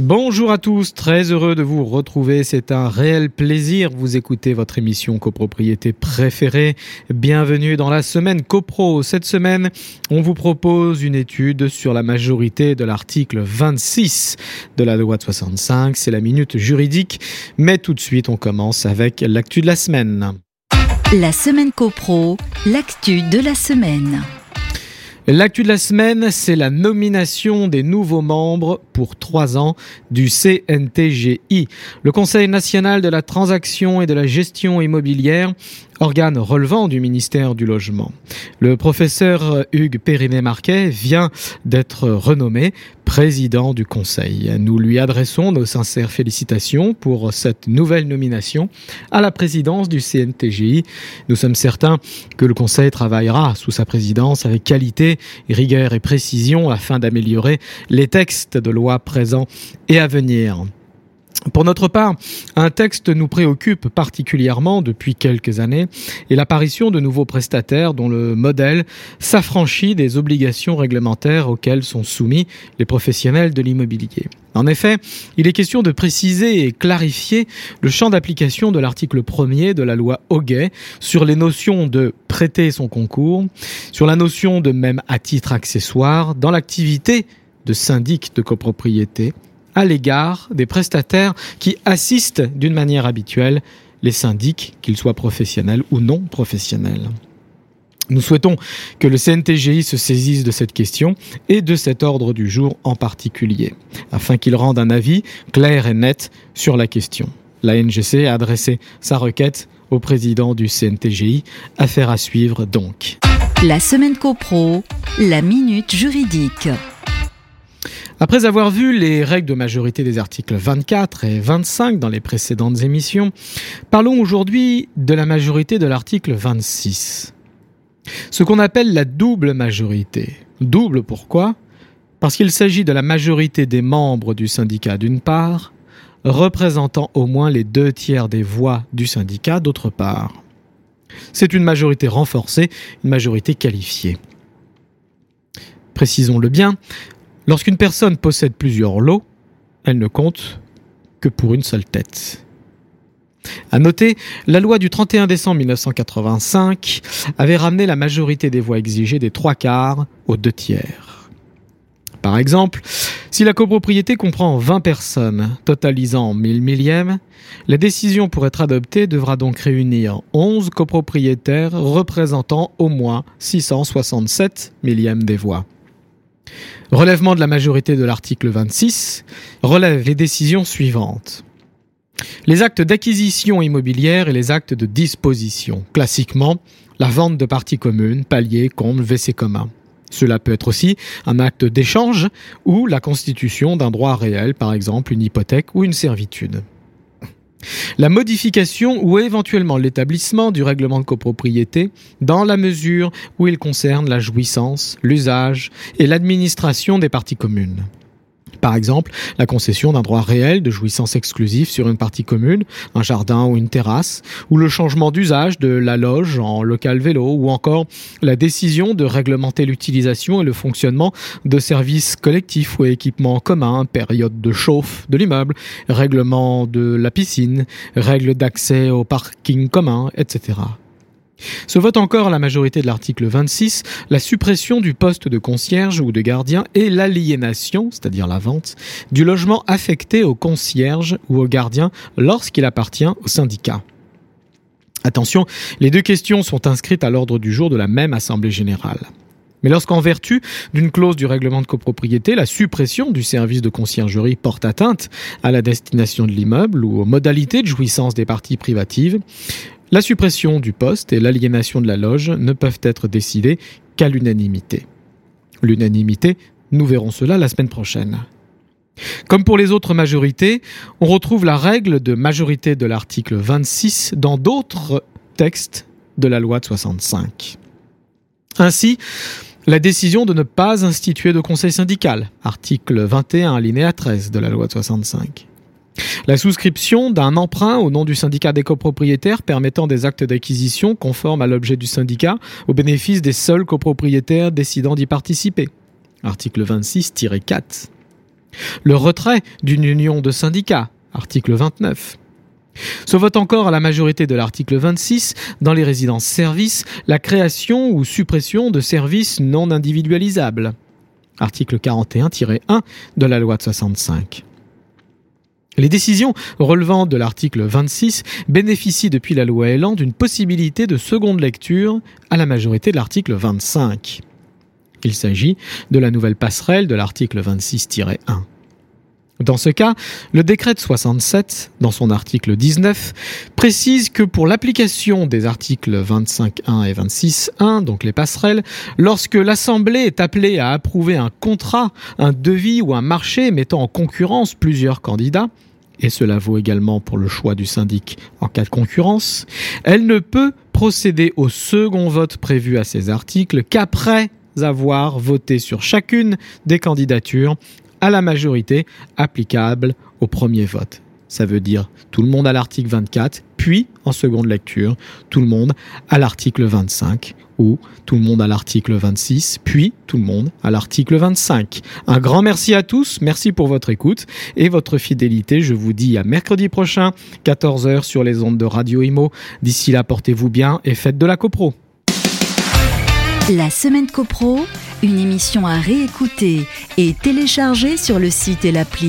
Bonjour à tous, très heureux de vous retrouver. C'est un réel plaisir. Vous écoutez votre émission copropriété préférée. Bienvenue dans la semaine copro. Cette semaine, on vous propose une étude sur la majorité de l'article 26 de la loi de 65. C'est la minute juridique. Mais tout de suite, on commence avec l'actu de la semaine. La semaine copro, l'actu de la semaine. L'actu de la semaine, c'est la nomination des nouveaux membres pour trois ans du CNTGI, le Conseil national de la transaction et de la gestion immobilière, organe relevant du ministère du Logement. Le professeur Hugues Périnet-Marquet vient d'être renommé président du Conseil. Nous lui adressons nos sincères félicitations pour cette nouvelle nomination à la présidence du CNTGI. Nous sommes certains que le Conseil travaillera sous sa présidence avec qualité, rigueur et précision afin d'améliorer les textes de loi présents et à venir. Pour notre part, un texte nous préoccupe particulièrement depuis quelques années et l'apparition de nouveaux prestataires dont le modèle s'affranchit des obligations réglementaires auxquelles sont soumis les professionnels de l'immobilier. En effet, il est question de préciser et clarifier le champ d'application de l'article 1er de la loi Hoguet sur les notions de prêter son concours, sur la notion de même à titre accessoire dans l'activité de syndic de copropriété, à l'égard des prestataires qui assistent d'une manière habituelle les syndics, qu'ils soient professionnels ou non professionnels. Nous souhaitons que le CNTGI se saisisse de cette question et de cet ordre du jour en particulier, afin qu'il rende un avis clair et net sur la question. La NGC a adressé sa requête au président du CNTGI. Affaire à suivre donc. La semaine copro, la minute juridique. Après avoir vu les règles de majorité des articles 24 et 25 dans les précédentes émissions, parlons aujourd'hui de la majorité de l'article 26. Ce qu'on appelle la double majorité. Double pourquoi? Parce qu'il s'agit de la majorité des membres du syndicat d'une part, représentant au moins les deux tiers des voix du syndicat d'autre part. C'est une majorité renforcée, une majorité qualifiée. Précisons-le bien, Lorsqu'une personne possède plusieurs lots, elle ne compte que pour une seule tête. À noter, la loi du 31 décembre 1985 avait ramené la majorité des voix exigées des trois quarts aux deux tiers. Par exemple, si la copropriété comprend 20 personnes, totalisant 1000 millièmes, la décision pour être adoptée devra donc réunir 11 copropriétaires représentant au moins 667 millièmes des voix. Relèvement de la majorité de l'article 26 relève les décisions suivantes. Les actes d'acquisition immobilière et les actes de disposition. Classiquement, la vente de parties communes, paliers, combles, WC communs. Cela peut être aussi un acte d'échange ou la constitution d'un droit réel, par exemple une hypothèque ou une servitude. La modification ou éventuellement l'établissement du règlement de copropriété dans la mesure où il concerne la jouissance, l'usage et l'administration des parties communes. Par exemple, la concession d'un droit réel de jouissance exclusive sur une partie commune, un jardin ou une terrasse, ou le changement d'usage de la loge en local vélo, ou encore la décision de réglementer l'utilisation et le fonctionnement de services collectifs ou équipements communs, période de chauffe de l'immeuble, règlement de la piscine, règles d'accès au parking commun, etc. Se vote encore la majorité de l'article 26 la suppression du poste de concierge ou de gardien et l'aliénation, c'est-à-dire la vente, du logement affecté au concierge ou au gardien lorsqu'il appartient au syndicat. Attention, les deux questions sont inscrites à l'ordre du jour de la même Assemblée générale. Mais lorsqu'en vertu d'une clause du règlement de copropriété, la suppression du service de conciergerie porte atteinte à la destination de l'immeuble ou aux modalités de jouissance des parties privatives, la suppression du poste et l'aliénation de la loge ne peuvent être décidées qu'à l'unanimité. L'unanimité, nous verrons cela la semaine prochaine. Comme pour les autres majorités, on retrouve la règle de majorité de l'article 26 dans d'autres textes de la loi de 65. Ainsi, La décision de ne pas instituer de conseil syndical, article 21 alinéa 13 de la loi de 65. La souscription d'un emprunt au nom du syndicat des copropriétaires permettant des actes d'acquisition conformes à l'objet du syndicat au bénéfice des seuls copropriétaires décidant d'y participer. Article 26-4. Le retrait d'une union de syndicats. Article 29. Se vote encore à la majorité de l'article 26 dans les résidences-services la création ou suppression de services non individualisables. Article 41-1 de la loi de 65. Les décisions relevant de l'article 26 bénéficient depuis la loi Elan d'une possibilité de seconde lecture à la majorité de l'article 25. Il s'agit de la nouvelle passerelle de l'article 26-1. Dans ce cas, le décret de 67, dans son article 19, précise que pour l'application des articles 25.1 et 26.1, donc les passerelles, lorsque l'Assemblée est appelée à approuver un contrat, un devis ou un marché mettant en concurrence plusieurs candidats, et cela vaut également pour le choix du syndic en cas de concurrence, elle ne peut procéder au second vote prévu à ces articles qu'après avoir voté sur chacune des candidatures à la majorité applicable au premier vote. Ça veut dire tout le monde à l'article 24, puis en seconde lecture, tout le monde à l'article 25 ou tout le monde à l'article 26, puis tout le monde à l'article 25. Un grand merci à tous, merci pour votre écoute et votre fidélité. Je vous dis à mercredi prochain, 14h sur les ondes de Radio Imo. D'ici là, portez-vous bien et faites de la copro. La semaine copro, une émission à réécouter et télécharger sur le site et l'appli